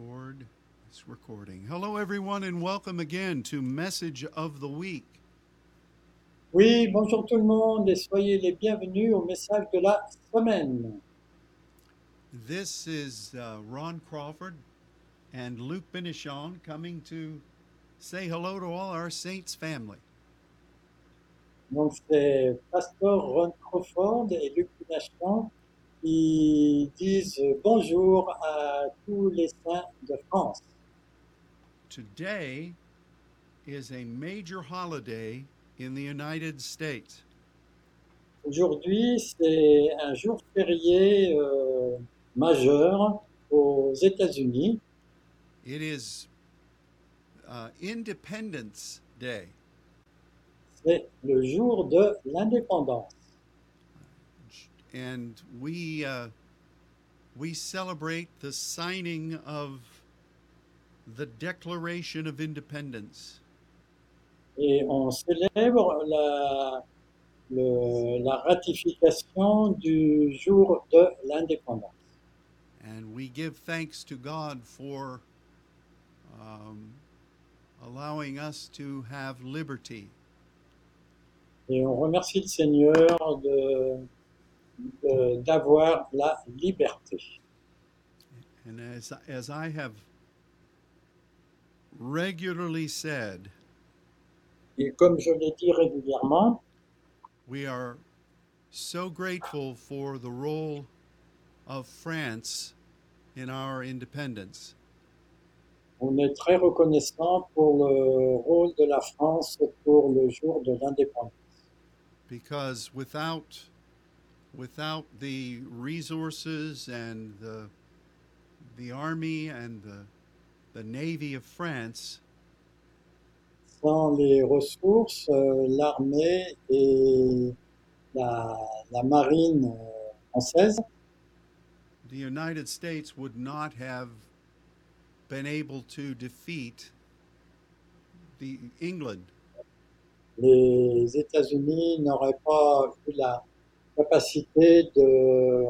Record. It's recording. Hello, everyone, and welcome again to Message of the Week. Oui, bonjour tout le monde et soyez les bienvenus au message de la semaine. This is uh, Ron Crawford and Luke Benichon coming to say hello to all our Saints family. Donc c'est Pasteur Ron Crawford et Luc Pinachon qui disent bonjour à tous les saints de France. Today is a major holiday in the United States. Aujourd'hui, c'est un jour férié euh, majeur aux États-Unis. It is uh, Independence Day. C'est le jour de l'indépendance. And we uh, we celebrate the signing of the Declaration of Independence. Et on célèbre la, le- la ratification du jour de l'indépendance. And we give thanks to God for um, allowing us to have liberty. Et on remercie le Seigneur de- de- d'avoir la liberté. And as, as I have regularly said, Et comme je l'ai dit régulièrement, we are so grateful for the role of France in our independence. on est très reconnaissant pour le rôle de la France pour le jour de l'indépendance. because without without the resources and the the army and the the navy of France, Sans les ressources, euh, l'armée et la, la marine euh, française, the United States would not have been able to defeat the England. les États-Unis n'auraient pas eu la capacité de,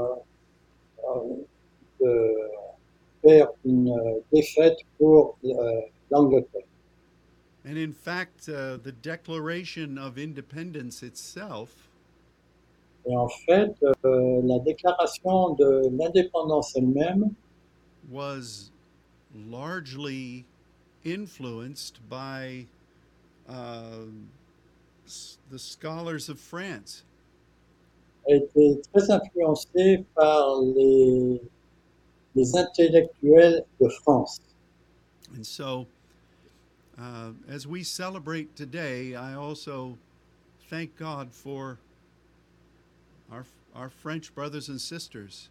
euh, de faire une défaite pour euh, l'Angleterre. And in fact, uh, the Declaration of Independence itself Et en fait, euh, la déclaration de l'indépendance elle-même was largely influenced by uh, the scholars of France. A été très influencée par les, les intellectuels de France. And so, uh, as we celebrate today, I also thank God for our, our French brothers and sisters.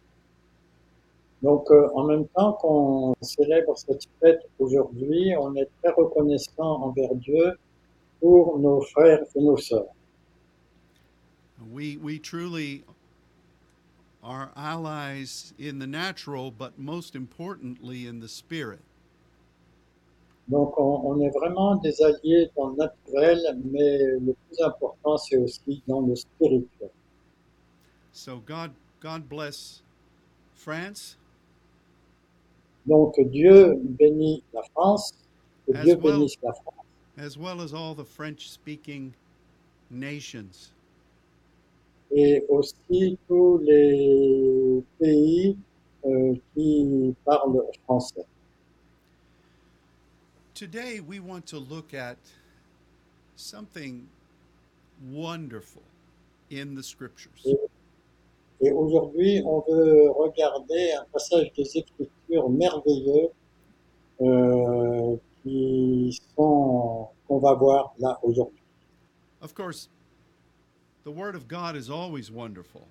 Donc, euh, en même temps qu'on célèbre cette fête aujourd'hui, on est très reconnaissant envers Dieu pour nos frères et nos sœurs. We, we truly are allies in the natural, but most importantly in the spirit. Donc, on, on est vraiment des alliés dans le naturel, mais le plus important, c'est aussi dans le spirituel. So God, God bless France Donc, Dieu bénit la France, que As Dieu well. bénisse la France, as well as all the French-speaking nations. Et aussi tous les pays euh, qui parlent français. Today we want to look at something wonderful in the scriptures. Et aujourd'hui, on veut regarder un passage des Écritures merveilleux euh, qui sont qu'on va voir là aujourd'hui. Of course, the word of God is always wonderful,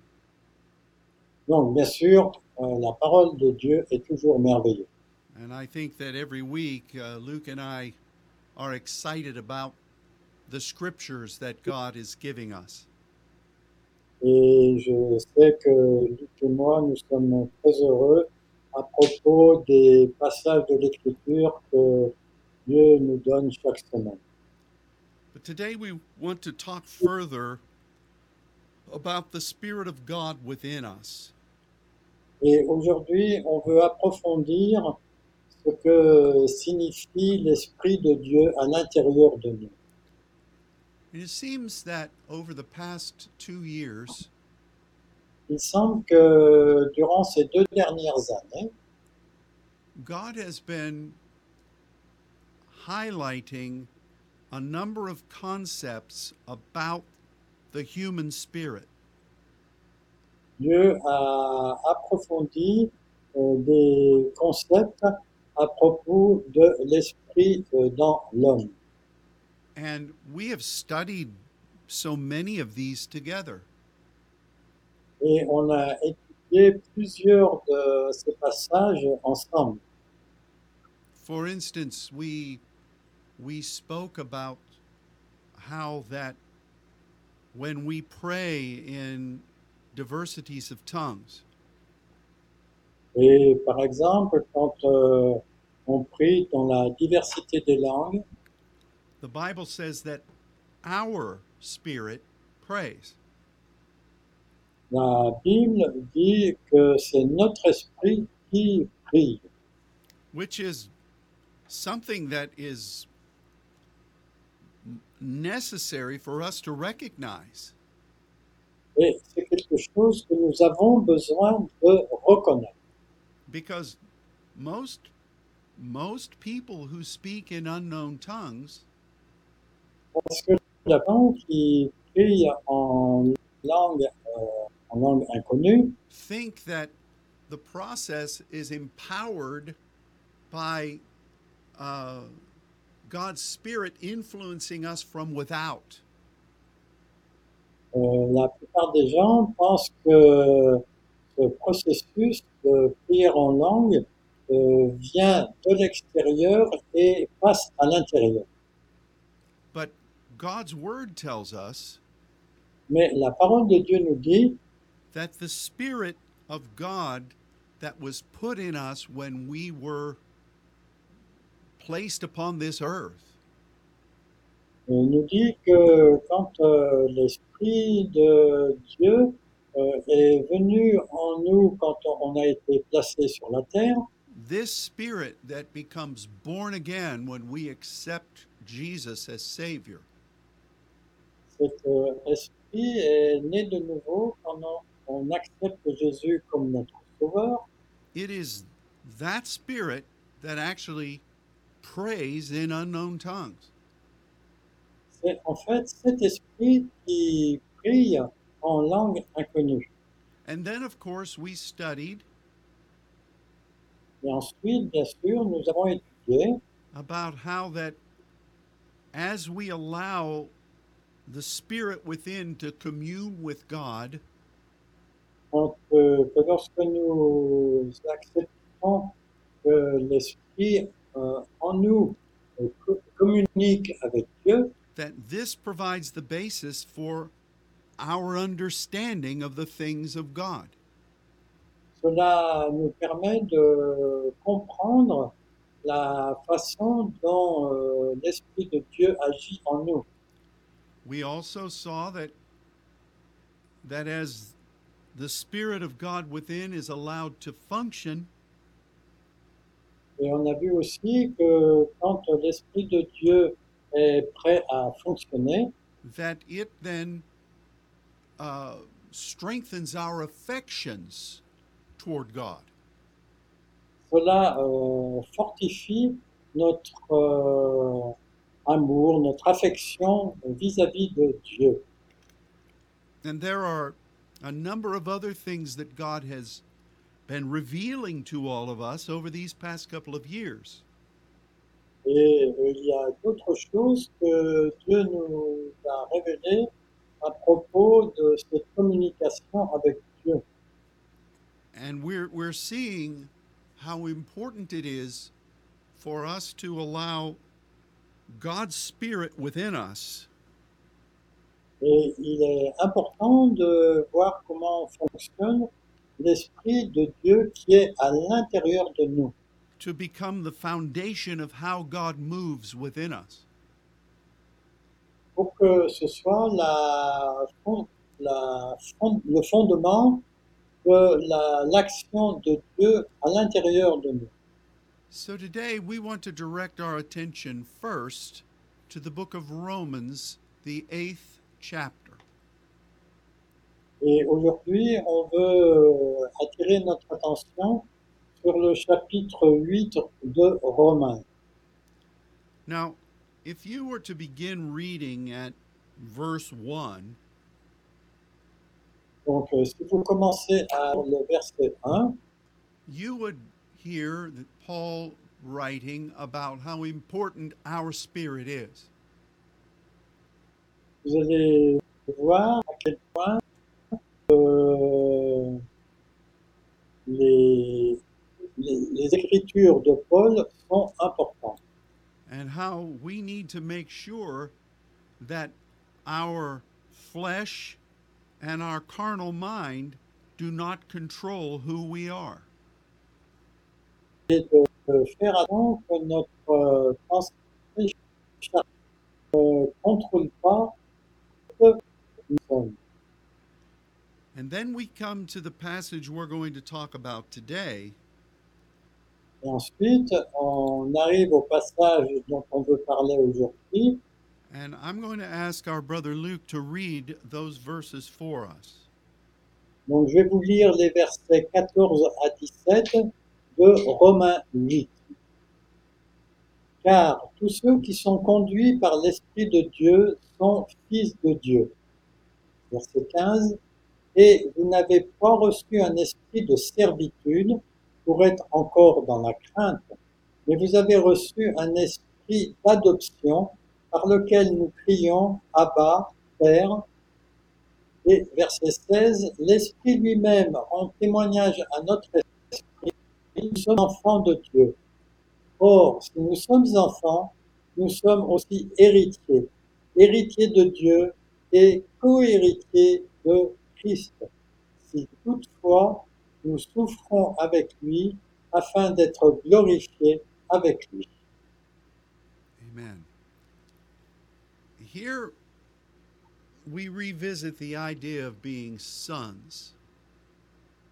Donc, bien sûr, euh, la parole de Dieu est toujours merveilleuse. and I think that every week uh, Luke and I are excited about the scriptures that God is giving us. Et je sais que Luc et moi, nous sommes très heureux à propos des passages de l'Écriture que Dieu nous donne chaque semaine. But today we want to talk further about the Spirit of God within us. Et aujourd'hui, on veut approfondir ce que signifie l'Esprit de Dieu à l'intérieur de nous. And it seems that over the past two years, Il semble que durant ces deux dernières années, God has been highlighting a number of concepts about the human spirit. Dieu a approfondi euh, des concepts à propos de l'esprit euh, dans l'homme. And we have studied so many of these together. Et on a étudié plusieurs de ces passages ensemble. For instance, we we spoke about how that when we pray in diversities of tongues, Et par exemple, quand euh, on prie dans la diversité des langues, the Bible says that our spirit prays. la Bible dit que c'est notre esprit qui prie. which is something that is necessary for us to recognize Et c'est quelque chose que nous avons besoin de reconnaître. because most most people who speak in unknown tongues Parce que qui en langue, euh, en langue inconnue think that the process is empowered by uh, God's Spirit influencing us from without. Euh, la plupart des gens pensent que ce processus de prière en langue euh, vient de l'extérieur et passe à l'intérieur. But God's Word tells us Mais la parole de Dieu nous dit that the Spirit of God that was put in us when we were placed upon this earth euh, Il nous dit que quand euh, l'Esprit de Dieu euh, est venu en nous quand on a été placé sur la terre, this spirit that becomes born again when we accept Jesus as Savior cet euh, esprit est né de nouveau quand on, on accepte Jésus comme notre sauveur. it is that spirit that actually prays in unknown tongues. C'est en fait cet esprit qui prie en langue inconnue. And then, of course, we studied Et ensuite, bien sûr, nous avons étudié about how that as we allow the spirit within to commune with God, donc, euh, que lorsque nous acceptons que l'esprit Euh, en nous euh, communique avec Dieu, that this provides the basis for our understanding of the things of God. cela nous permet de comprendre la façon dont euh, l'esprit de Dieu agit en nous. We also saw that that as the spirit of God within is allowed to function, Et on a vu aussi que quand l'Esprit de Dieu est prêt à fonctionner, that it then uh, strengthens our affections toward God. cela euh, fortifie notre euh, amour, notre affection vis-à-vis de Dieu. And there are a number of other things that God has been revealing to all of us over these past couple of years. Et euh, il y a d'autres choses que Dieu nous a révélées à propos de cette communication avec Dieu. And we're, we're seeing how important it is for us to allow God's Spirit within us Et il est important de voir comment fonctionne l'Esprit de Dieu qui est à l'intérieur de nous. to become the foundation of how God moves within us. pour que ce soit la, le fondement de la- l'action de Dieu à l'intérieur de nous. So today we want to direct our attention first to the book of Romans, the eighth chapter. Et aujourd'hui, on veut euh, attirer notre attention sur le chapitre 8 de Romains. Now, if you were to begin reading at verse 1, Donc, euh, si vous commencez à le verset 1, you would hear that Paul writing about how important our spirit is. vous allez voir à quel point euh, les, les, les écritures de Paul sont importantes. and how we need to make sure that our flesh and our carnal mind do not control who we are. et de de faire attention que notre euh, pensée ne contrôle pas ce que nous sommes. And then we come to the passage we're going to talk about today, Et ensuite, on arrive au passage dont on veut parler aujourd'hui. and I'm going to ask our brother Luke to read those verses for us. Donc, je vais vous lire les versets 14 à 17 de Romains 8. Car tous ceux qui sont conduits par l'Esprit de Dieu sont fils de Dieu. Verset 15. Et vous n'avez pas reçu un esprit de servitude pour être encore dans la crainte, mais vous avez reçu un esprit d'adoption par lequel nous crions Abba, Père. Et verset 16, l'Esprit lui-même rend témoignage à notre esprit, nous sommes enfants de Dieu. Or, si nous sommes enfants, nous sommes aussi héritiers, héritiers de Dieu et co-héritiers de Christ. Si toutefois nous souffrons avec lui afin d'être glorifiés avec lui. Amen. Here we revisit the idea of being sons.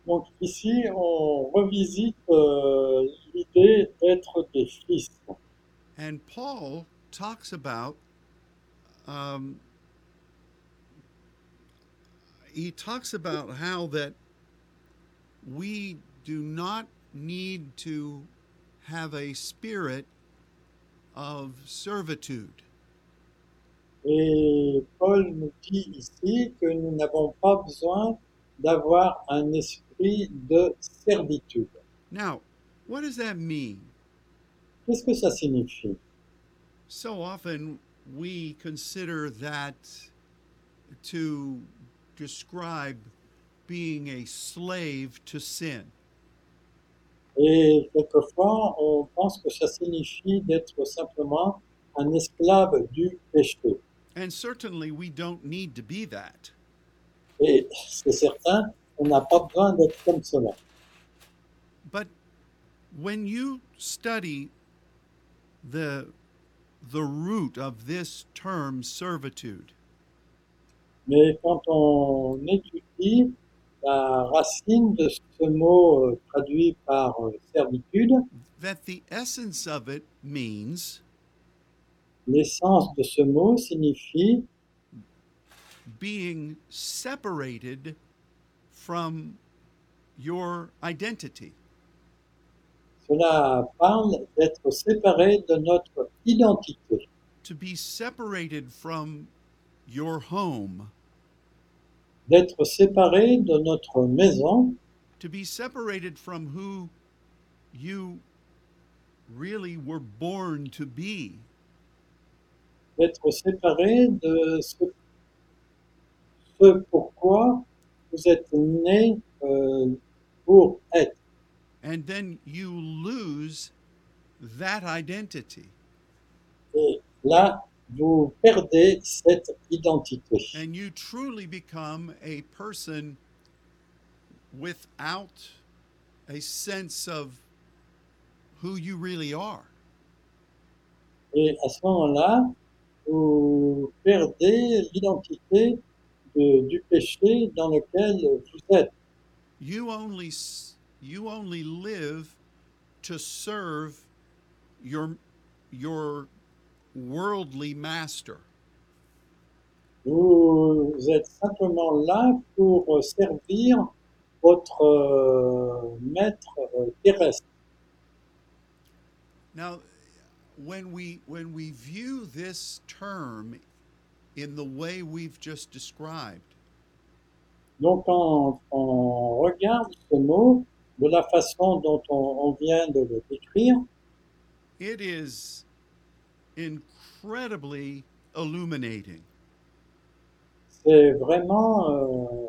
Donc ici, on revisite euh, l'idée d'être des fils. And Paul talks about um, he talks about how that we do not need to have a spirit of servitude. Et Paul nous dit ici que nous n'avons pas besoin d'avoir un esprit de servitude. Now, what does that mean? Qu'est-ce que ça signifie So often we consider that to describe being a slave to sin. Et quelquefois, on pense que ça signifie d'être simplement un esclave du péché. And certainly we don't need to be that. Et c'est certain, on n'a pas besoin d'être comme cela. But when you study the the root of this term servitude, Mais quand on étudie la racine de ce mot euh, traduit par euh, servitude, that the essence of it means l'essence de ce mot signifie being separated from your identity. Cela parle d'être séparé de notre identité, to be separated from your home, d'être séparé de notre maison, to be separated from who you really were born to be. d'être séparé de ce, ce pourquoi vous êtes né euh, pour être. And then you lose that identity Et là, vous perdez cette identité. and you truly become a person without a sense of who you really are. Et à ce moment-là, vous perdez l'identité de- du péché dans lequel vous êtes. You only you only live to serve your your worldly master. Vous êtes simplement là pour servir votre euh, maître euh, terrestre. Now, when we when we view this term in the way we've just described, Donc, quand on regarde ce mot de la façon dont on, on vient de le décrire, it is incredibly illuminating. c'est vraiment euh,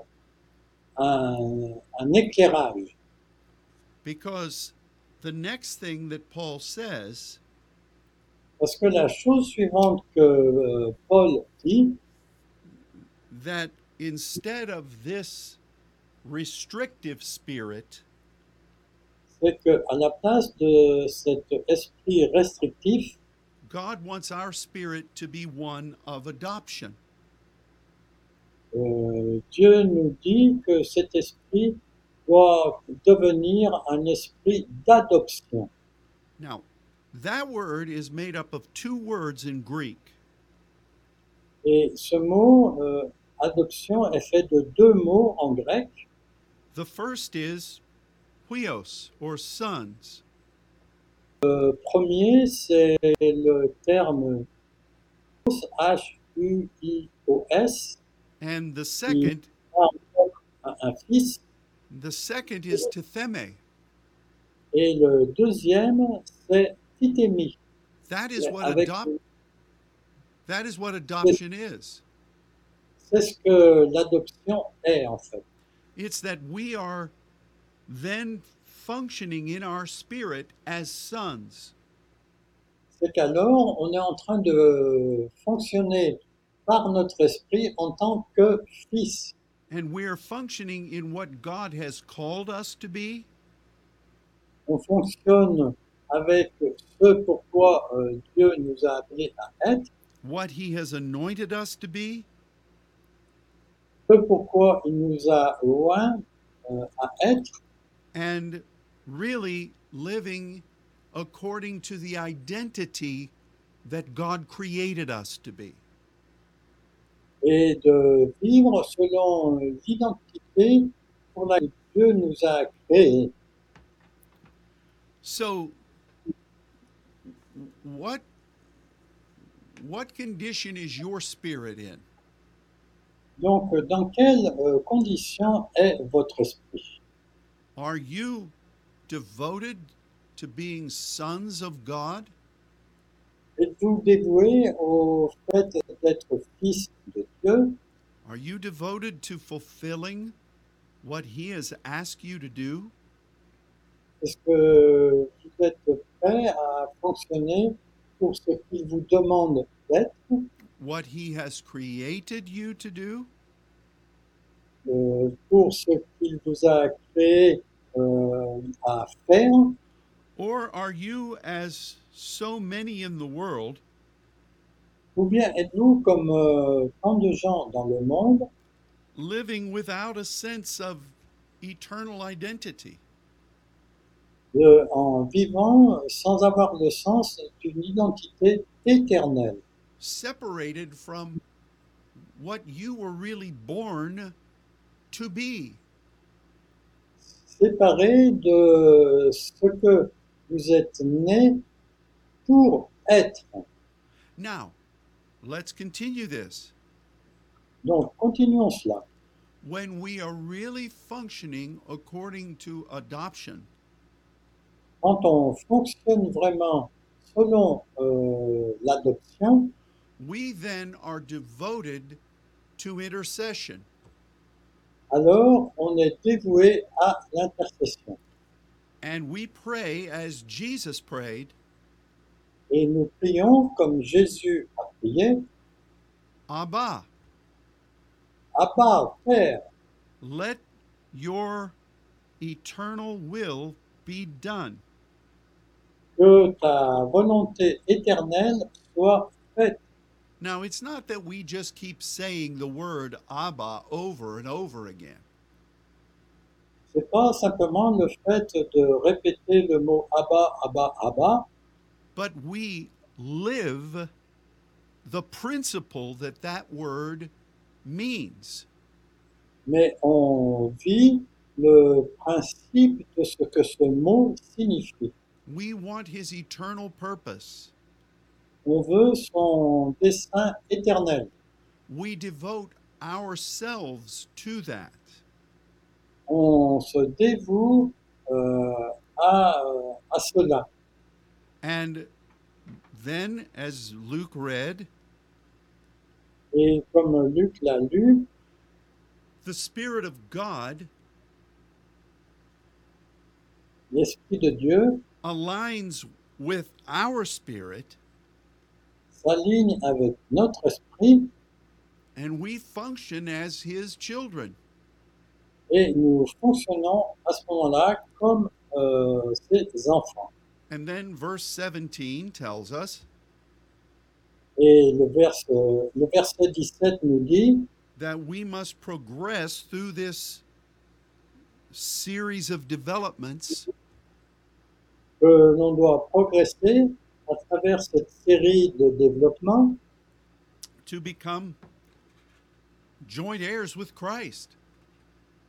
un, un éclairage. Because the next thing that Paul says Parce que la chose suivante que euh, Paul dit, that instead of this restrictive spirit, c'est qu'à la place de cet esprit restrictif, God wants our spirit to be one of adoption. euh, Dieu nous dit que cet esprit doit devenir un esprit d'adoption. Now, that word is made up of two words in Greek. Et ce mot euh, adoption est fait de deux mots en grec. The first is huios or sons, Le premier, c'est le terme H-U-I-O-S, and the second un, fils, the second is titheme. et le deuxième, c'est. That is what adopt that is what adoption is. C'est ce que l'adoption est en fait. It's that we are then functioning in our spirit as sons. C'est qu'alors, on est en train de fonctionner par notre esprit en tant que fils. And we're functioning in what God has called us to be, On fonctionne avec ce pourquoi euh, Dieu nous a appelés à être, what He has anointed us to be, ce pourquoi il nous a loin euh, à être, and really living according to the identity that God created us to be. et de vivre selon l'identité pour laquelle Dieu nous a créés. So what what condition is your spirit in? Donc, dans quelles euh, conditions est votre esprit Are you devoted to being sons of God? Êtes-vous dévoué au fait d'être fils de Dieu Are you devoted to fulfilling what He has asked you to do? Est-ce que vous êtes prêt à fonctionner pour ce qu'il vous demande d'être, What He has created you to do? euh, pour ce qu'il vous a créé euh, à faire Or are you, as so many in the world, Ou bien êtes-vous comme euh, tant de gens dans le monde? Living without a sense of eternal identity? de- en vivant sans avoir le sens d'une identité éternelle, separated from what you were really born to be. Séparé de ce que vous êtes né pour être. Now, let's continue this. Donc, continuons cela. When we are really functioning according to adoption, Quand on fonctionne vraiment selon euh, l'adoption, we then are devoted to intercession. Alors on est dévoué à l'intercession. And we pray as Jesus prayed, Et nous prions comme Jésus a prié, Abba, Abba, Père, let your eternal will be done. que ta volonté éternelle soit faite. Now, it's not that we just keep saying the word Abba over and over again. C'est pas simplement le fait de répéter le mot Abba, Abba, Abba, but we live the principle that that word means. mais on vit le principe de ce que ce mot signifie. We want his eternal purpose. On veut son dessein éternel. We devote ourselves to that. On se dévoue euh, à, euh, à cela. And then, as Luke read, Et comme Luc l'a lu, the Spirit of God l'Esprit de Dieu aligns with our spirit, s'aligne avec notre esprit and we function as his children. et nous fonctionnons à ce moment-là comme euh, ses enfants. And then verse 17 tells us Et le, verse, le verset 17 nous dit that we must progress through this series of developments que l'on doit progresser à travers cette série de développement to become joint heirs with Christ.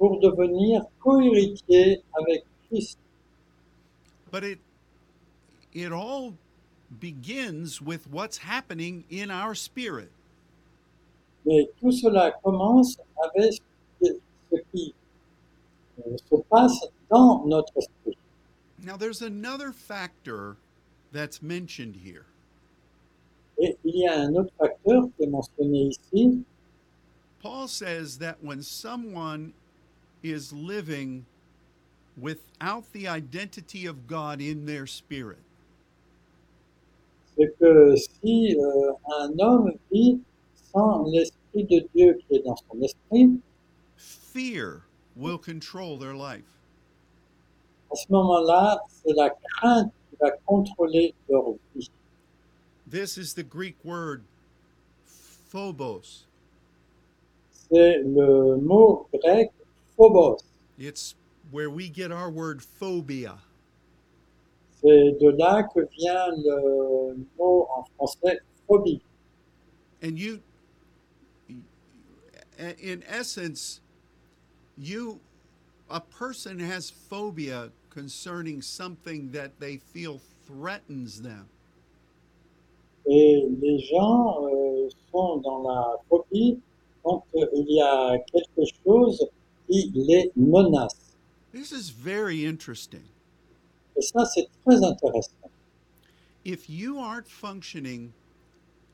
pour devenir cohéritier avec Christ. But it it all begins with what's happening in our spirit. Mais tout cela commence avec ce ce qui euh, se passe dans notre esprit. Now there's another factor that's mentioned here. Et il y a un autre facteur qui est mentionné ici. Paul says that when someone is living without the identity of God in their spirit, C'est que si euh, un homme vit sans l'esprit de Dieu qui est dans son esprit, fear will control their life. à ce moment-là, c'est la crainte va contrôler leur vie. This is the Greek word phobos. C'est le mot grec phobos. It's where we get our word phobia. C'est de là que vient le mot en français phobie. And you, in essence, you, a person has phobia concerning something that they feel threatens them. Et les gens euh, sont dans la phobie quand euh, il y a quelque chose qui les menace. This is very interesting. Et ça, c'est très intéressant. If you aren't functioning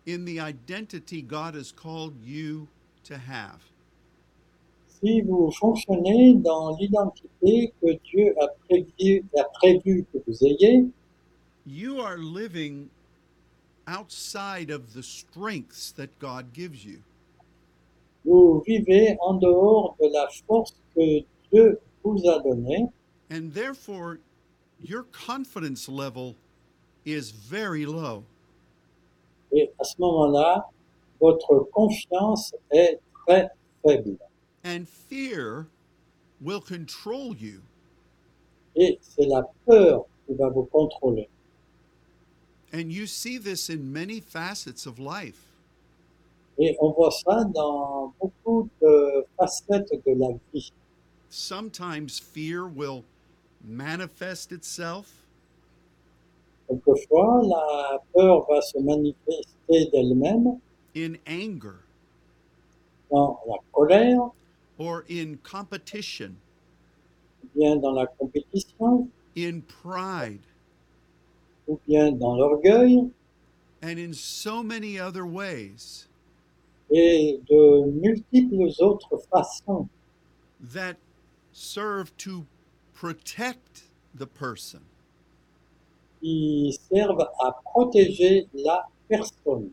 in the identity God has called you to have, Si vous fonctionnez dans l'identité que Dieu a prévu, a prévu que vous ayez, you are living outside of the strengths that God gives you. vous vivez en dehors de la force que Dieu vous a donnée And therefore, your confidence level is very low. et à ce moment-là, votre confiance est très faible. And fear will control you. Et c'est la peur qui va vous contrôler. And you see this in many facets of life. Et on voit ça dans beaucoup de facettes de la vie. Sometimes fear will manifest itself Quelquefois, la peur va se manifester d'elle-même in anger dans la colère, or in competition, ou bien dans la compétition, in pride, ou bien dans l'orgueil, and in so many other ways? Et de multiples autres façons. That serve to protect the person. qui servent à protéger la personne.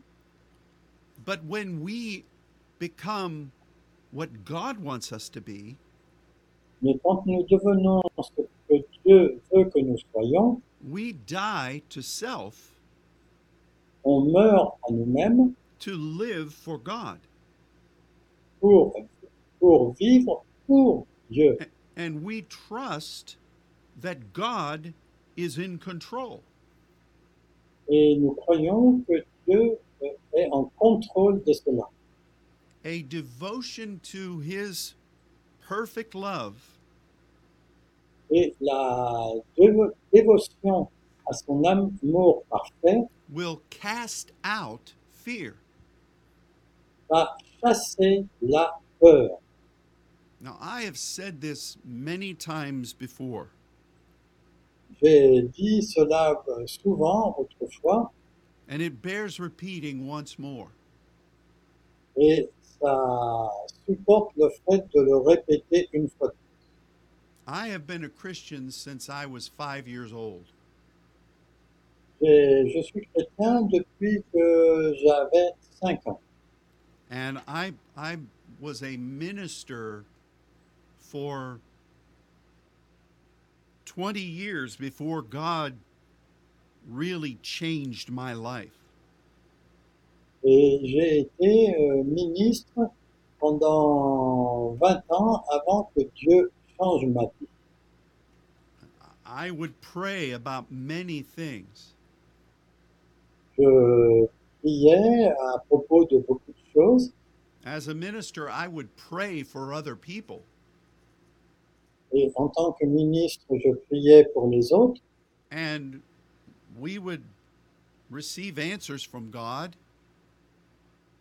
But when we become what God wants us to be, Mais quand nous devenons ce que Dieu veut que nous soyons, we die to self on meurt à nous-mêmes to live for God. pour, pour vivre pour Dieu. And we trust that God is in control. Et nous croyons que Dieu est en contrôle de cela. A devotion to his perfect love Et la dévotion à son amour parfait will cast out fear. va chasser la peur. Now, I have said this many times before, J'ai dit cela euh, souvent autrefois and it bears repeating once more. et ça supporte le fait de le répéter une fois. I have been a Christian since I was five years old. J'ai- Je suis chrétien depuis que j'avais 5 ans. And I, I was a minister for 20 years before God really changed my life. Et j'ai été euh, ministre pendant 20 ans avant que Dieu change ma vie. I would pray about many things. Je priais à propos de beaucoup de choses As a minister, I would pray for other people. et en tant que ministre, je priais pour les autres And we would receive answers from God,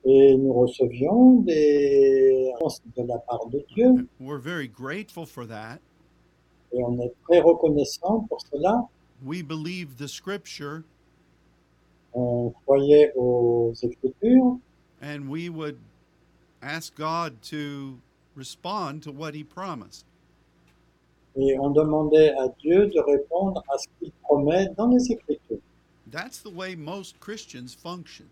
et nous recevions des réponses de la part de Dieu we're very grateful for that. et on est très reconnaissant pour cela. We believe the scripture On croyait aux Écritures and we would ask God to respond to what He promised. et on demandait à Dieu de répondre à ce qu'il promet dans les Écritures. That's the way most Christians function.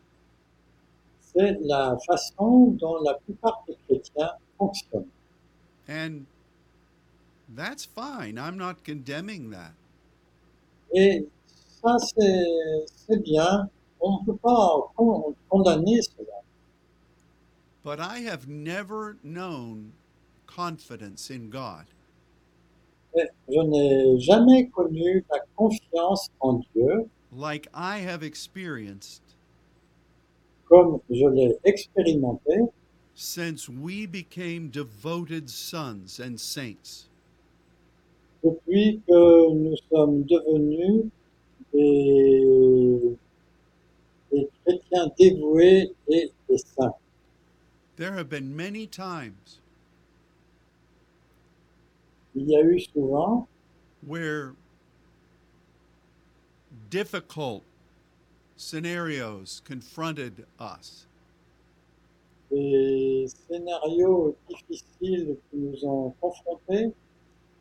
C'est la façon dont la plupart des chrétiens fonctionnent. And that's fine. I'm not condemning that. Et ça, c'est bien. On ne peut pas con- condamner cela. But I have never known confidence in God. Mais je n'ai jamais connu la confiance en Dieu like I have experienced comme je l'ai expérimenté since we became devoted sons and saints. depuis que nous sommes devenus des, des chrétiens dévoués et des saints. There have been many times Il y a eu souvent where difficult scenarios confronted us, des scénarios difficiles qui nous ont confrontés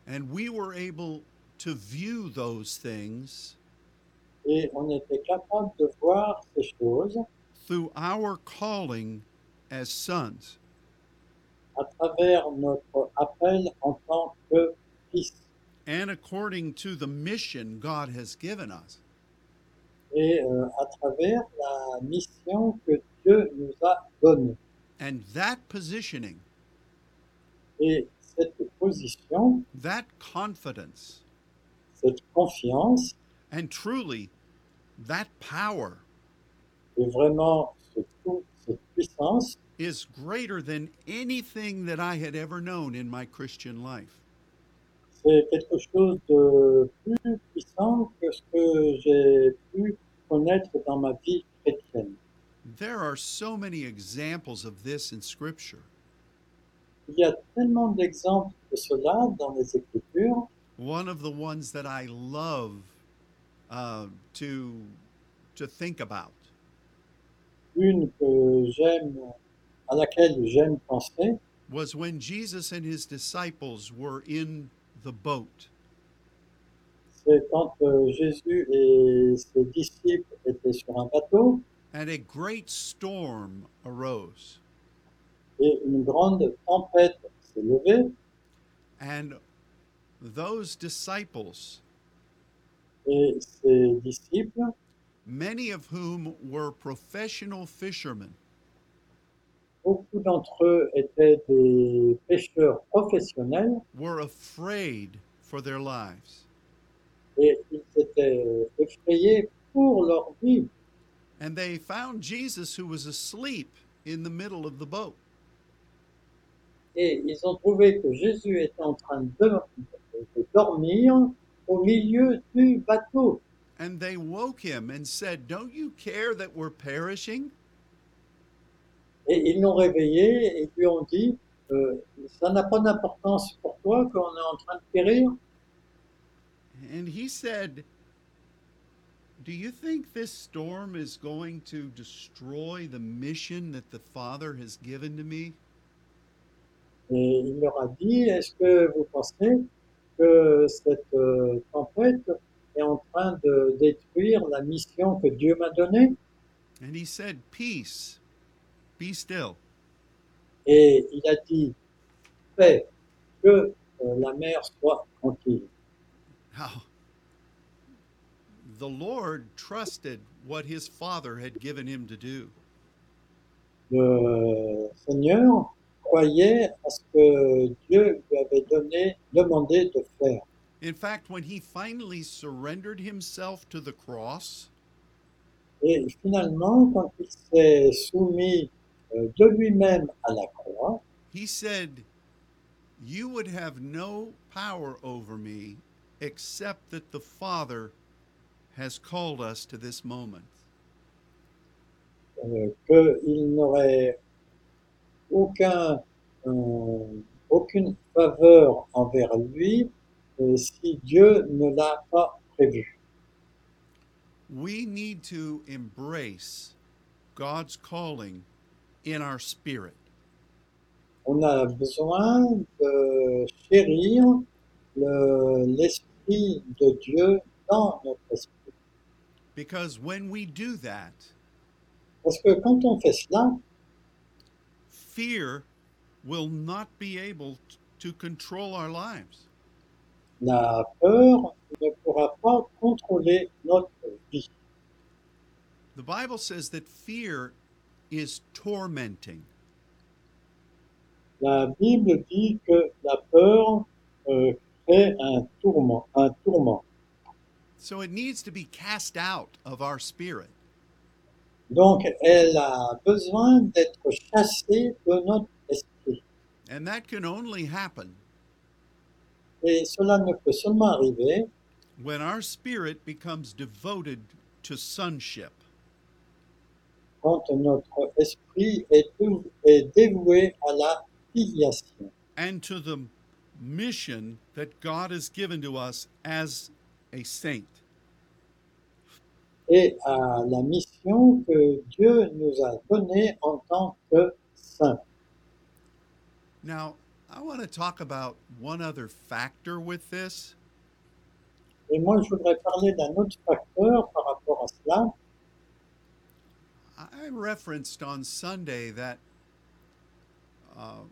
and we were able to view those things et on était capable de voir ces choses through our calling as sons. à travers notre appel en tant que fils And according to the mission God has given us. Et euh, à travers la mission que Dieu nous a donnée. And that positioning, Et cette position, that confidence, cette confiance and truly that power et vraiment ce tout- cette puissance is greater than anything that I had ever known in my Christian life. C'est quelque chose de plus puissant que ce que j'ai pu connaître dans ma vie chrétienne. There are so many examples of this in Scripture. Il y a tellement d'exemples de cela dans les Écritures. One of the ones that I love uh, to to think about Une que j'aime, à laquelle j'aime penser, was when Jesus and his disciples were in the boat, c'est quand euh, Jésus et ses disciples étaient sur un bateau. And a great storm arose, et une grande tempête s'est levée. And those disciples, et ses disciples, many of whom were professional fishermen, beaucoup d'entre eux étaient des pêcheurs professionnels were afraid for their lives. et ils étaient effrayés pour leur vie. And they found Jesus who was asleep in the middle of the boat. Et ils ont trouvé que Jésus était en train de, de dormir au milieu du bateau. And they woke him and said, Don't you care that we're perishing? Et ils l'ont réveillé et lui ont dit, euh, ça n'a pas d'importance pour toi qu'on est en train de périr. And he said, Do you think this storm is going to destroy the mission that the Father has given to me? Et il leur a dit, est-ce que vous pensez que cette euh, tempête est en train de détruire la mission que Dieu m'a donnée? And he said, Peace, be still. Et il a dit, fais que euh, la mer soit tranquille. How? The Lord trusted what his Father had given him to do. Le Seigneur croyait à ce que Dieu lui avait donné, demandé de faire. In fact, when he finally surrendered himself to the cross, Et finalement, quand il s'est soumis de lui-même à la croix, he said, You would have no power over me except that the Father has called us to this moment. euh, qu'il n'aurait aucun, euh, aucune faveur envers lui euh, si Dieu ne l'a pas prévu. We need to embrace God's calling in our spirit. On a besoin de chérir le- l'Esprit de Dieu dans notre esprit. Because when we do that, Parce que quand on fait cela, fear will not be able to control our lives. la peur ne pourra pas contrôler notre vie. The Bible says that fear is tormenting. La Bible dit que la peur euh, crée un tourment, un tourment. So it needs to be cast out of our spirit. Donc, elle a besoin d'être chassée de notre esprit. And that can only happen Et cela ne peut seulement arriver when our spirit becomes devoted to sonship. Quand notre esprit est, est dévoué à la filiation and to the mission that God has given to us as a saint. et à la mission que Dieu nous a donnée en tant que saints. Now, I want to talk about one other factor with this, Et moi, je voudrais parler d'un autre facteur par rapport à cela. I referenced on Sunday that um,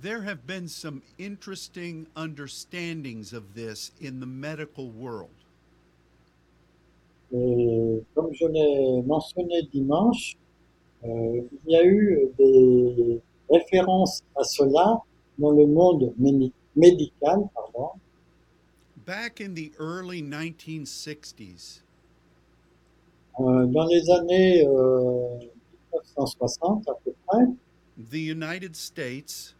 there have been some interesting understandings of this in the medical world. Et comme je l'ai mentionné dimanche, euh, il y a eu des références à cela dans le monde médical. Pardon. Back in the early 1960s, Euh, dans les années euh, 1960 à peu près, the United States.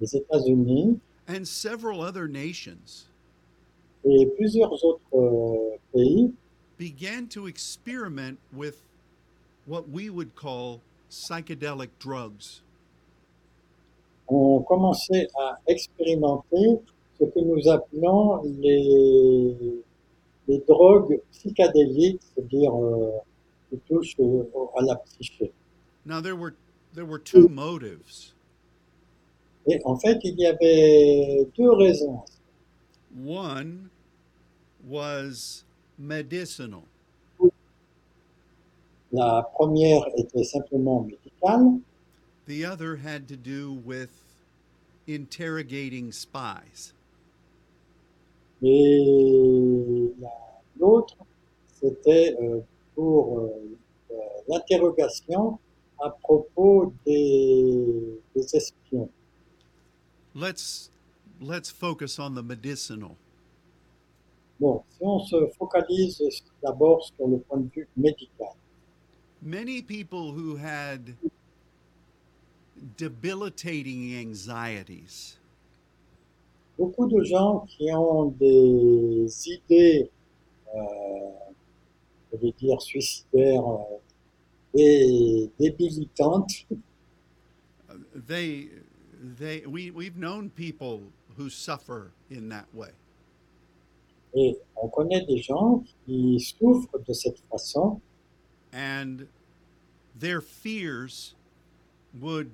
Les États-Unis. And several other nations. Et plusieurs autres euh, pays. Began to experiment with what we would call psychedelic drugs. ont commencé à expérimenter ce que nous appelons les, les drogues psychédéliques, c'est-à-dire euh, qui touchent au- à la psyché. Now there were there were two motives. Et en fait, il y avait deux raisons. One was medicinal. La première était simplement médicale The other had to do with interrogating spies. Et la- l'autre, c'était euh, pour euh, euh, l'interrogation à propos des, des espions. Let's let's focus on the medicinal. Bon, si on se focalise d'abord sur le point de vue médical, many people who had debilitating anxieties, beaucoup de gens qui ont des idées, euh, je vais dire, suicidaires euh, et débilitantes, uh, they they we we've known people who suffer in that way. et on connaît des gens qui souffrent de cette façon and their fears would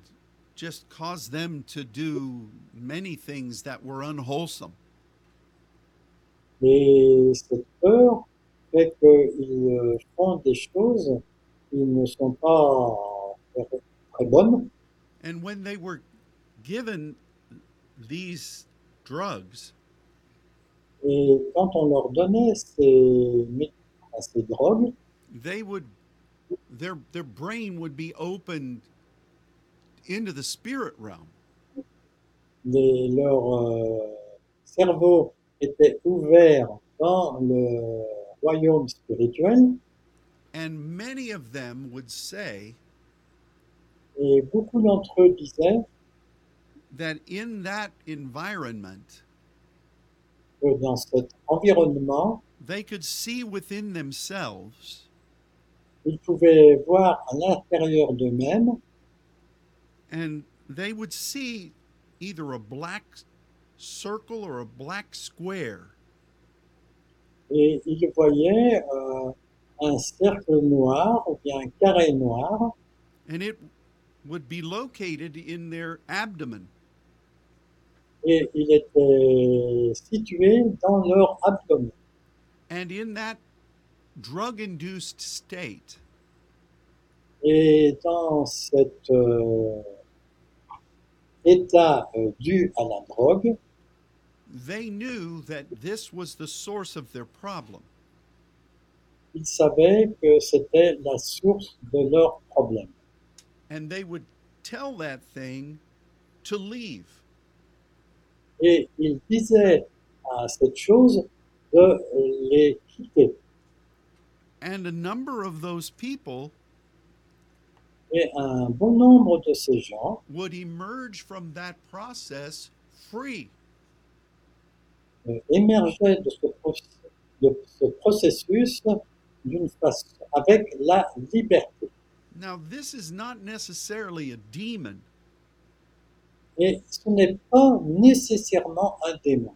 just caused them to do many things that were unwholesome. et cette peur fait qu'ils font des choses qui ne sont pas très bonnes. And when they were given these drugs, Et quand on leur donnait ces, ces drogues, they would their their brain would be opened into the spirit realm. les- leur euh, cerveau était ouvert dans le royaume spirituel And many of them would say et beaucoup d'entre eux disaient that in that environment, que dans cet environnement, they could see within themselves ils pouvaient voir à l'intérieur d'eux-mêmes and they would see either a black circle or a black square et ils voyaient euh, un cercle noir ou bien un carré noir and it would be located in their abdomen et il était situé dans leur abdomen. and in that drug induced state Et dans cet euh, état euh, dû à la drogue, they knew that this was the source of their problem ils savaient que c'était la source de leur problème. and they would tell that thing to leave Et ils disaient à cette chose de les quitter. and a number of those people Et un bon nombre de ces gens would emerge from that process free. euh, émergeaient de ce, proc- de ce processus d'une façon avec la liberté. now this is not necessarily a demon. Et ce n'est pas nécessairement un démon,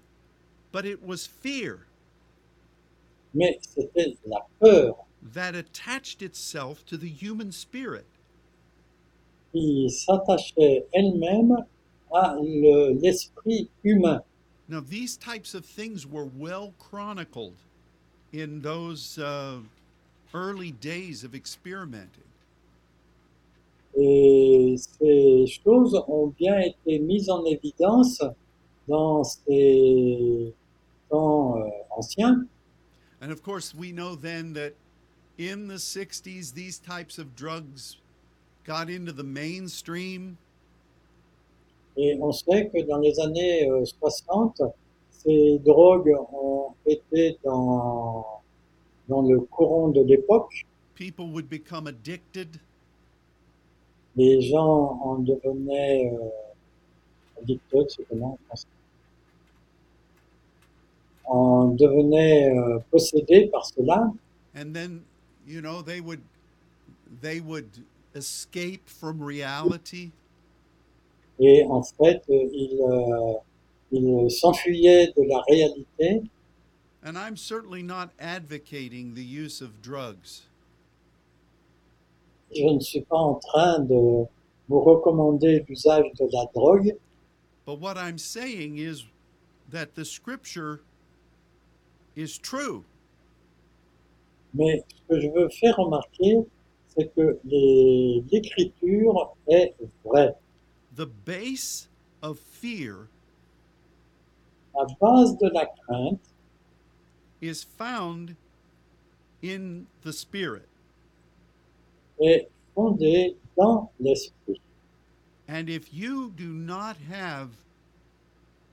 but it was fear mais c'était la peur that attached itself to the human spirit qui s'attachait elle-même à le- l'esprit humain. Now, these types of things were well chronicled in those uh, early days of experimenting. Et ces choses ont bien été mises en évidence dans ces temps euh, anciens. And of course, we know then that in the 60s, these types of drugs got into the mainstream? Et on sait que dans les années euh, 60, ces drogues ont été dans, dans le courant de l'époque. People would become addicted, Les gens en devenaient euh, addicted, c'est comment en français euh, possédés par cela. and then, you know, they would they would escape from reality? Et en fait, euh, euh, ils s'enfuyaient de la réalité. And I'm certainly not advocating the use of drugs. Je ne suis pas en train de vous recommander l'usage de la drogue, But what I'm saying is that the scripture is true. mais ce que je veux faire remarquer, c'est que l'écriture est vraie. The base of fear La base de la crainte is found in the spirit. est fondée dans l'esprit. And if you do not have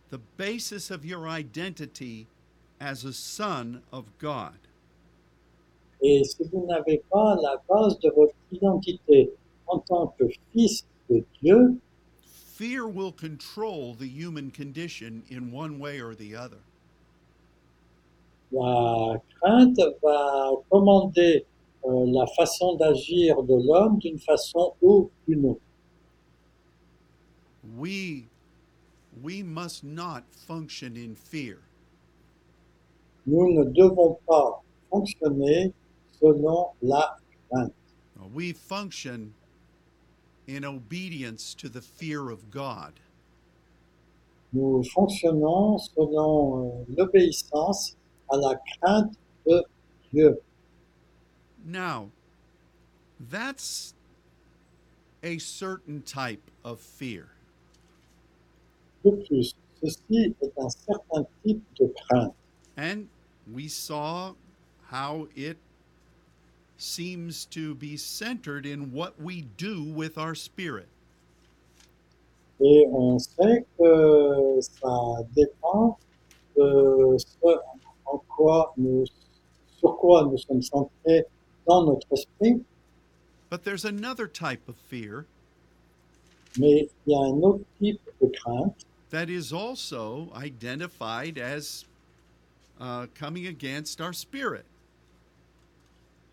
the basis of your identity as a son of God. Et si vous n'avez pas la base de votre identité en tant que fils de Dieu, Fear will control the human condition in one way or the other. la crainte va commander euh, la façon d'agir de l'homme d'une façon ou d'une autre. We we must not function in fear. Nous ne devons pas fonctionner selon la crainte. We function in obedience to the fear of God. Nous fonctionnons selon euh, l'obéissance à la crainte de Dieu. Now, that's a certain type of fear. De plus, ceci est un certain type de crainte. And we saw how it seems to be centered in what we do with our spirit. Et on sait que ça dépend de ce en quoi nous, sur quoi nous sommes centrés dans notre esprit, But there's another type of fear mais il y a un autre type de crainte that is also identified as uh, coming against our spirit.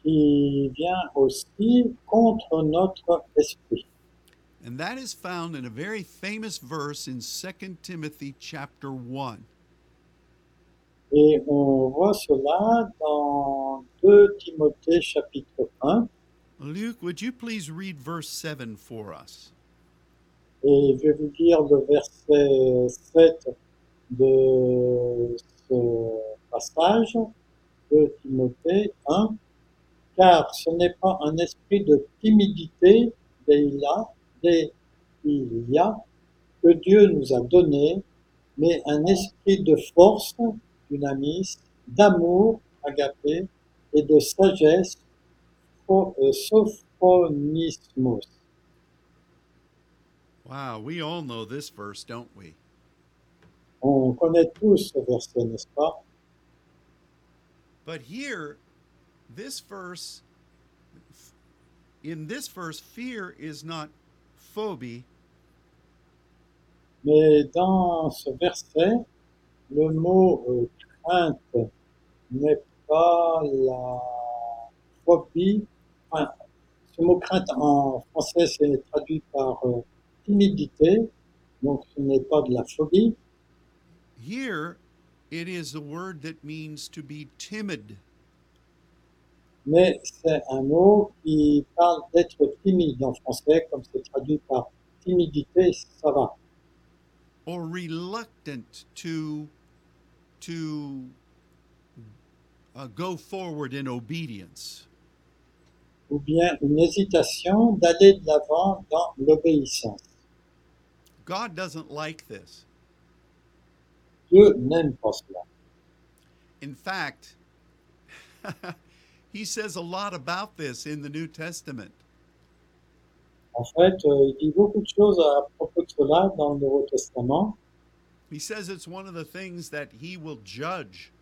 Qui vient aussi contre notre esprit. And that is found in a very famous verse in 2 Timothy chapter 1. Et on voit cela dans 2 Timothée chapitre 1. Luke, would you please read verse 7 for us? Et je vais vous lire le verset 7 de ce passage de Timothée 1. Car ce n'est pas un esprit de timidité, Deila, Deilia, que Dieu nous a donné, mais un esprit de force, dynamis, d'amour, agapé, et de sagesse, pho- euh. Wow, we all know this verse, don't we? On connaît tous ce verset, n'est-ce pas? But here, this verse, in this verse, fear is not phobie, Mais dans ce verset, le mot euh, crainte n'est pas la phobie. Enfin, ce mot crainte en français, c'est traduit par euh, timidité, donc ce n'est pas de la phobie. here it is a word that means to be timid. Mais c'est un mot qui parle d'être timide en français, comme c'est traduit par timidité, ça va. or reluctant to to uh, go forward in obedience. Ou bien une hésitation d'aller de l'avant dans l'obéissance. God doesn't like this. Dieu n'aime pas cela. In fact, he says a lot about this in the New Testament. En fait, euh, il dit beaucoup de choses à propos de cela dans le Nouveau Testament. He says it's one of the things that he will judge.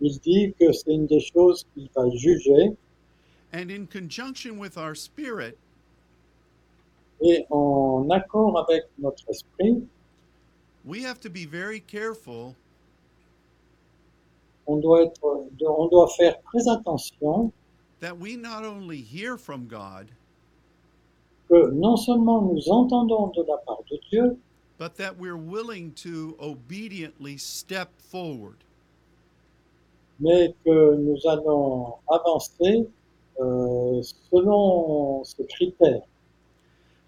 Il dit que c'est une des choses qu'il va juger And in conjunction with our spirit, et en accord avec notre esprit, we have to be very careful on doit, être, on doit faire très attention that we not only hear from God, que non seulement nous entendons de la part de Dieu, but that we're willing to obediently step forward. mais que nous allons avancer euh, selon ce critère.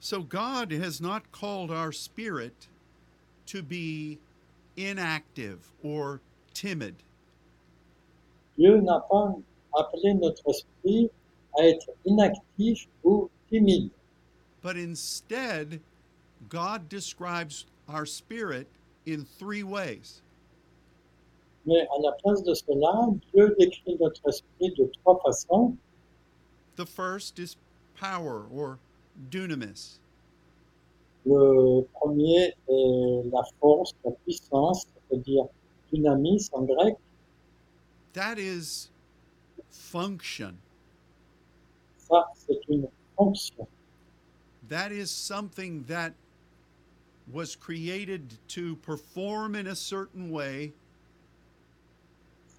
So God has not called our spirit to be inactive or timid. Dieu n'a pas appelé notre esprit à être inactif ou timide, But instead, God describes our spirit in three ways. mais à la place de cela, Dieu décrit notre esprit de trois façons. The first is power or dunamis. Le premier est la force, la puissance, c'est-à-dire dunamis en grec, that is function. ça c'est une fonction. That is something that was created to perform in a certain way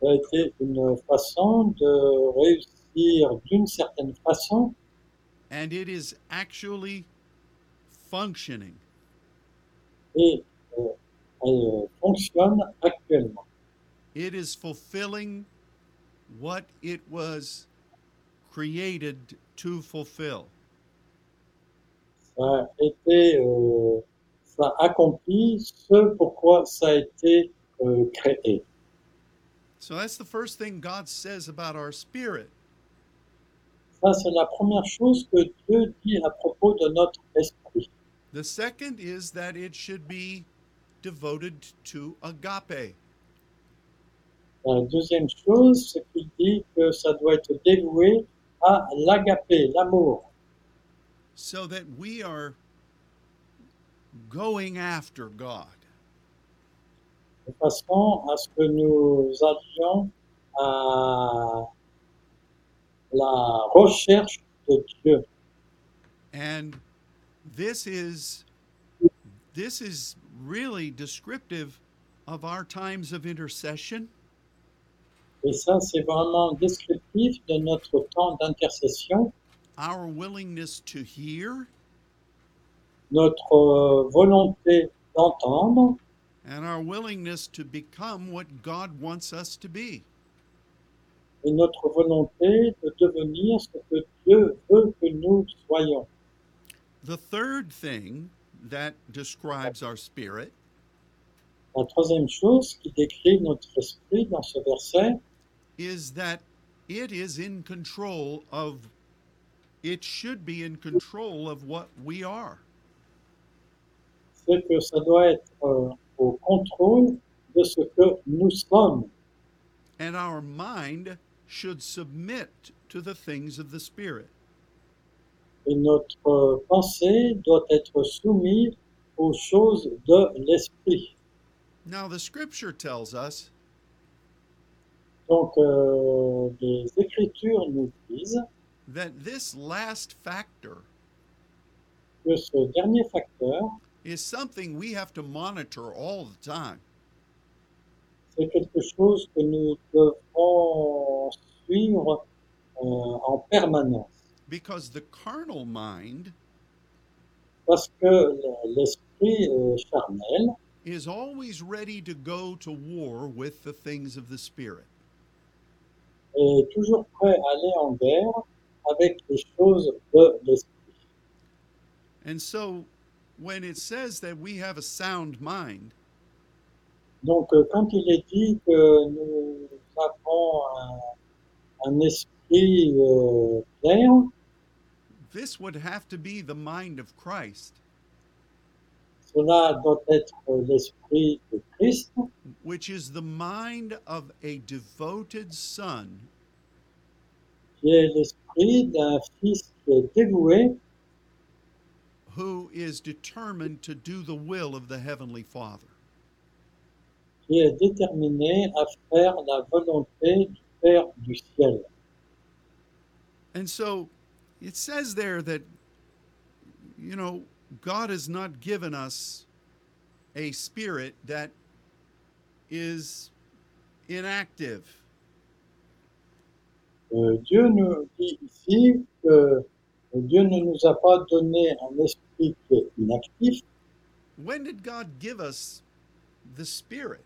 Ça a été une façon de réussir d'une certaine façon and it is actually functioning. et euh, elle fonctionne actuellement. It is fulfilling what it was created to fulfill. Ça a été, euh, ça accomplit ce pourquoi ça a été euh, créé. So that's the first thing God says about our spirit. Ça, c'est la première chose que Dieu dit à propos de notre esprit. The second is that it should be devoted to agape. La deuxième chose, c'est qu'il dit que ça doit être dévoué à l'agapé, l'amour, so that we are going after God. de façon à ce que nous allions à la recherche de Dieu. And this is this is really descriptive of our times of intercession Et ça, c'est vraiment descriptif de notre temps d'intercession, our willingness to hear notre euh, volonté d'entendre and our willingness to become what God wants us to be. et notre volonté de devenir ce que Dieu veut que nous soyons. The third thing that describes our spirit La troisième chose qui décrit notre esprit dans ce verset, is that it is in control of it should be in control of what we are. c'est que ça doit être euh, au contrôle de ce que nous sommes. And our mind should submit to the things of the spirit. Et notre euh, pensée doit être soumise aux choses de l'esprit. Now the scripture tells us Donc, euh, les Écritures nous disent that this last factor que ce dernier facteur, is something we have to monitor all the time. c'est quelque chose que nous devons suivre euh, en permanence. Because the carnal mind Parce que l'esprit euh, charnel is always ready to go to war with the things of the spirit. Est toujours prêt à aller en guerre avec les choses de l'esprit. And so when it says that we have a sound mind, Donc, euh, quand il est dit que nous avons un, un esprit euh, clair, this would have to be the mind of Christ, cela doit être l'esprit de Christ, which is the mind of a devoted son qui est l'esprit d'un fils qui est dévoué, who is determined to do the will of the Heavenly Father. qui est déterminé à faire la volonté du Père du ciel. And so it says there that, you know, God has not given us a spirit that is inactive. Euh, Dieu nous dit ici que euh, Dieu ne nous a pas donné un esprit qui est inactif. When did God give us the spirit?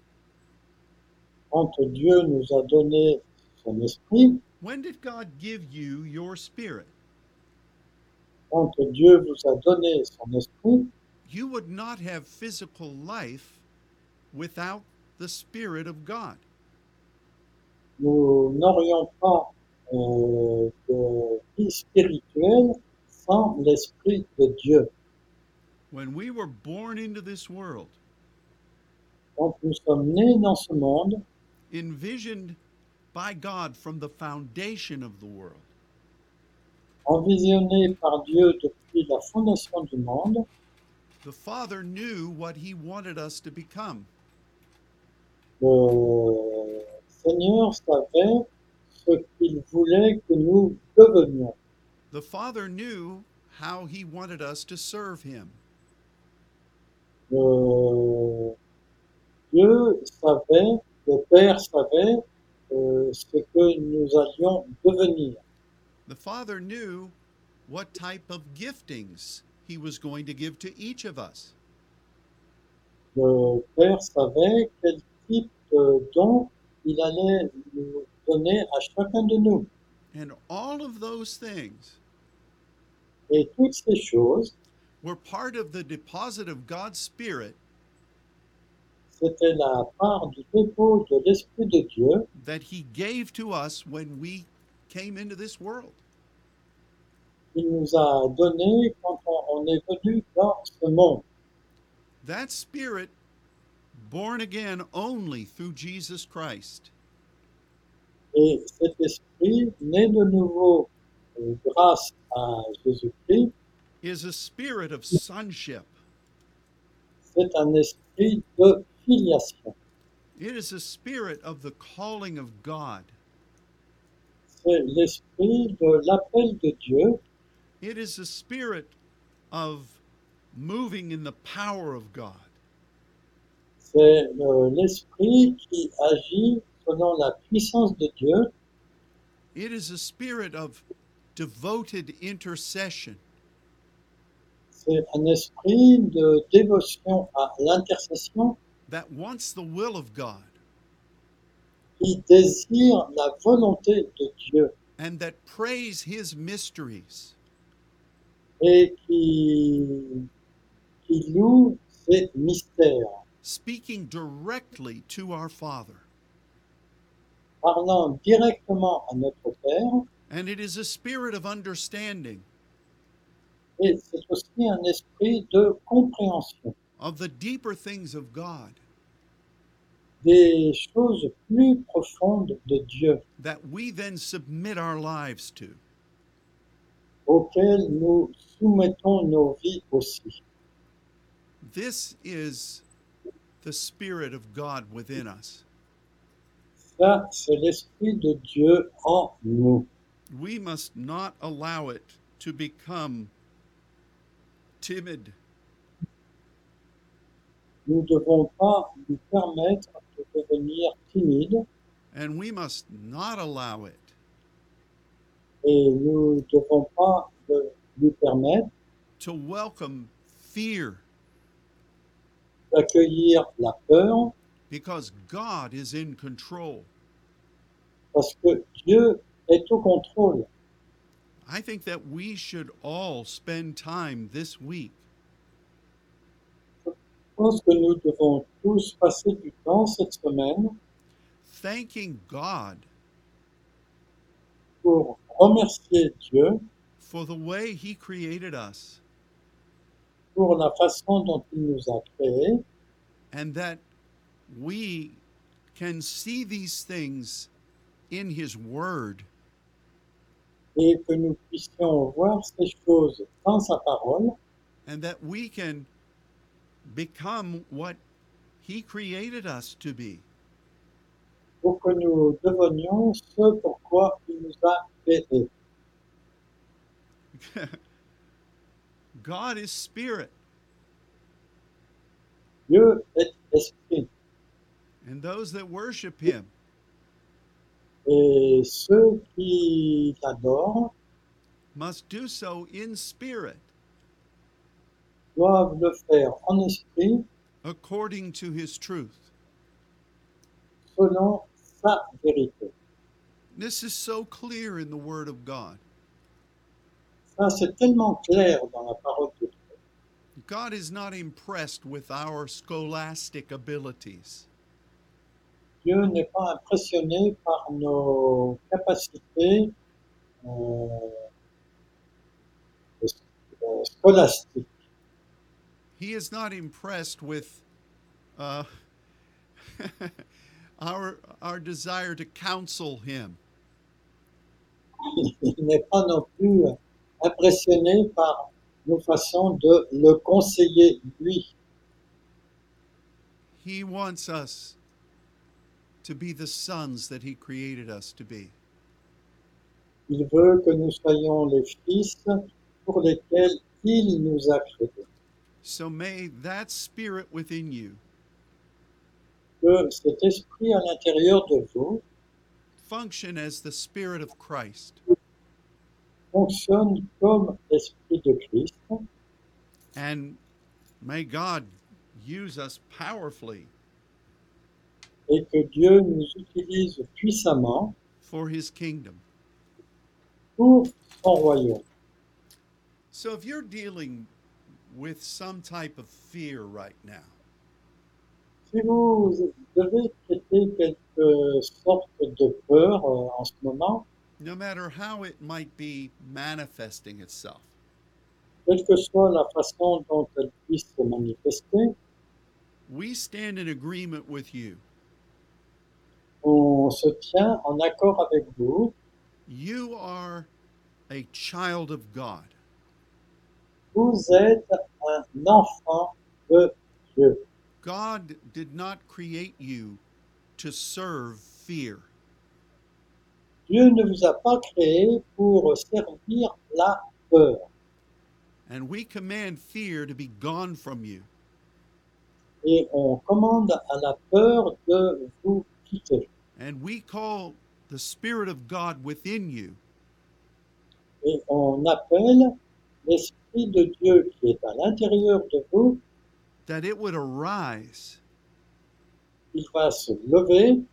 Quand Dieu nous a donné son esprit, When did God give you your spirit? Dieu vous a donné son esprit, You would not have physical life without the Spirit of God. nous n'aurions pas euh, de vie spirituelle sans l'esprit de Dieu. When we were born into this world, Quand nous sommes nés dans ce monde, envisioned by God from the foundation of the world, envisionnés par Dieu depuis la fondation du monde, the Father knew what He wanted us to become. Le Seigneur savait ce qu'il voulait que nous devenions. The Father knew how He wanted us to serve Him. Le Dieu savait, le Père savait euh, ce que nous allions devenir. The Father knew what type of giftings He was going to give to each of us. Le Père savait quel type de don il allait nous donner à chacun de nous. And all of those things Et toutes ces choses, were part of the deposit of God's Spirit c'était la part du dépôt de l'Esprit de Dieu that He gave to us when we came into this world. qu'il nous a donné quand on, on est venu dans ce monde. That Spirit, born again only through Jesus Christ, Et cet esprit, né de nouveau euh, grâce à Jésus-Christ, is a spirit of sonship. c'est un esprit de filiation. It is a spirit of the calling of God. C'est l'esprit de l'appel de Dieu. It is a spirit of moving in the power of God. C'est euh, l'esprit qui agit selon la puissance de Dieu. It is a spirit of devoted intercession. C'est un esprit de dévotion à l'intercession that wants the will of God qui désire la volonté de Dieu and that prays his mysteries. et qui, qui loue ses mystères, speaking directly to our Father. parlant directement à notre Père. And it is a spirit of understanding Et c'est aussi un esprit de compréhension of the deeper things of God des choses plus profondes de Dieu that we then submit our lives to. auxquelles nous soumettons nos vies aussi. This is the Spirit of God within us. Ça, c'est l'esprit de Dieu en nous. We must not allow it to become timid. Nous ne devons pas lui permettre devenir timide. And we must not allow it. Et nous ne devons pas lui permettre. To welcome fear. D'accueillir la peur. Because God is in control. parce que Dieu est au contrôle. I think that we should all spend time this week pense que nous devons tous passer du temps cette semaine thanking God pour remercier Dieu for the way He created us pour la façon dont il nous a créés and that we can see these things in His Word. et que nous puissions voir ces choses dans sa parole and that we can become what He created us to be. pour que nous devenions ce pourquoi il nous a créés. God is Spirit, Dieu est esprit and those that worship Him et ceux qui l'adorent must do so in spirit, doivent le faire en esprit according to His truth. selon sa vérité. This is so clear in the Word of God. Ça, c'est tellement clair dans la parole de Dieu. God is not impressed with our scholastic abilities. Dieu n'est pas impressionné par nos capacités euh, euh, scolastiques. He is not impressed with uh, our our desire to counsel Him. Il n'est pas non plus impressionné par nos façons de le conseiller, lui. He wants us to be the sons that He created us to be. Il veut que nous soyons les fils pour lesquels il nous a créés. So may that spirit within you Que cet esprit à l'intérieur de vous function as the spirit of Christ fonctionne comme l'esprit de Christ and may God use us powerfully et que Dieu nous utilise puissamment for His kingdom. pour son royaume. So if you're dealing with some type of fear right now, Si vous devez traiter quelque sorte de peur euh, en ce moment, no matter how it might be manifesting itself, quelle que soit la façon dont elle puisse se manifester, we stand in agreement with you. on se tient en accord avec vous. You are a child of God. Vous êtes un enfant de Dieu. God did not create you to serve fear. Dieu ne vous a pas créé pour servir la peur. And we command fear to be gone from you. Et on commande à la peur de vous quitter. And we call the Spirit of God within you Et on appelle l'Esprit de Dieu qui est à l'intérieur de vous, that it would arise il va se lever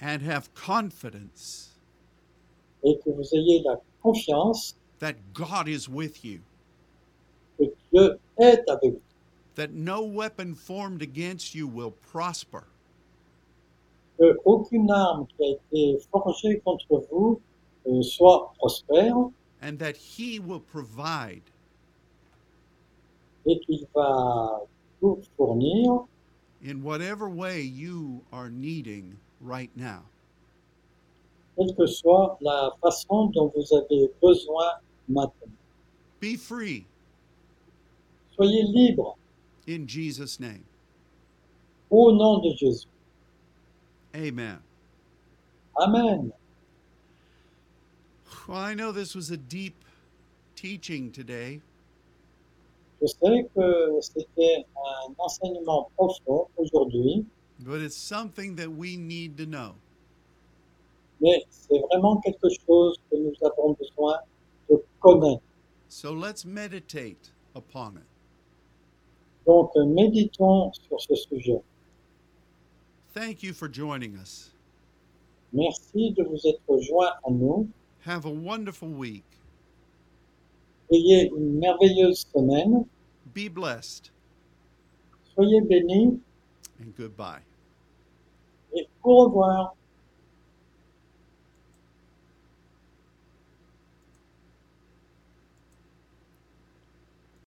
and have confidence et que vous ayez la confiance that God is with you, que Dieu est avec vous. that no weapon formed against you will prosper, Que aucune arme qui a été forgée contre vous euh, soit prospère and that He will provide et qu'il va vous fournir in whatever way you are needing right now. quelle que soit la façon dont vous avez besoin maintenant. Be free Soyez libres in Jesus' name. au nom de Jésus. Amen. Amen. Well, I know this was a deep teaching today, Je sais que c'était un enseignement profond aujourd'hui, but it's something that we need to know. mais c'est vraiment quelque chose que nous avons besoin de connaître. So let's meditate upon it. Donc, méditons sur ce sujet. Thank you for joining us. Merci de vous être joints à nous. Have a wonderful week. Ayez une merveilleuse semaine. Be blessed Soyez bénis and goodbye. et au revoir.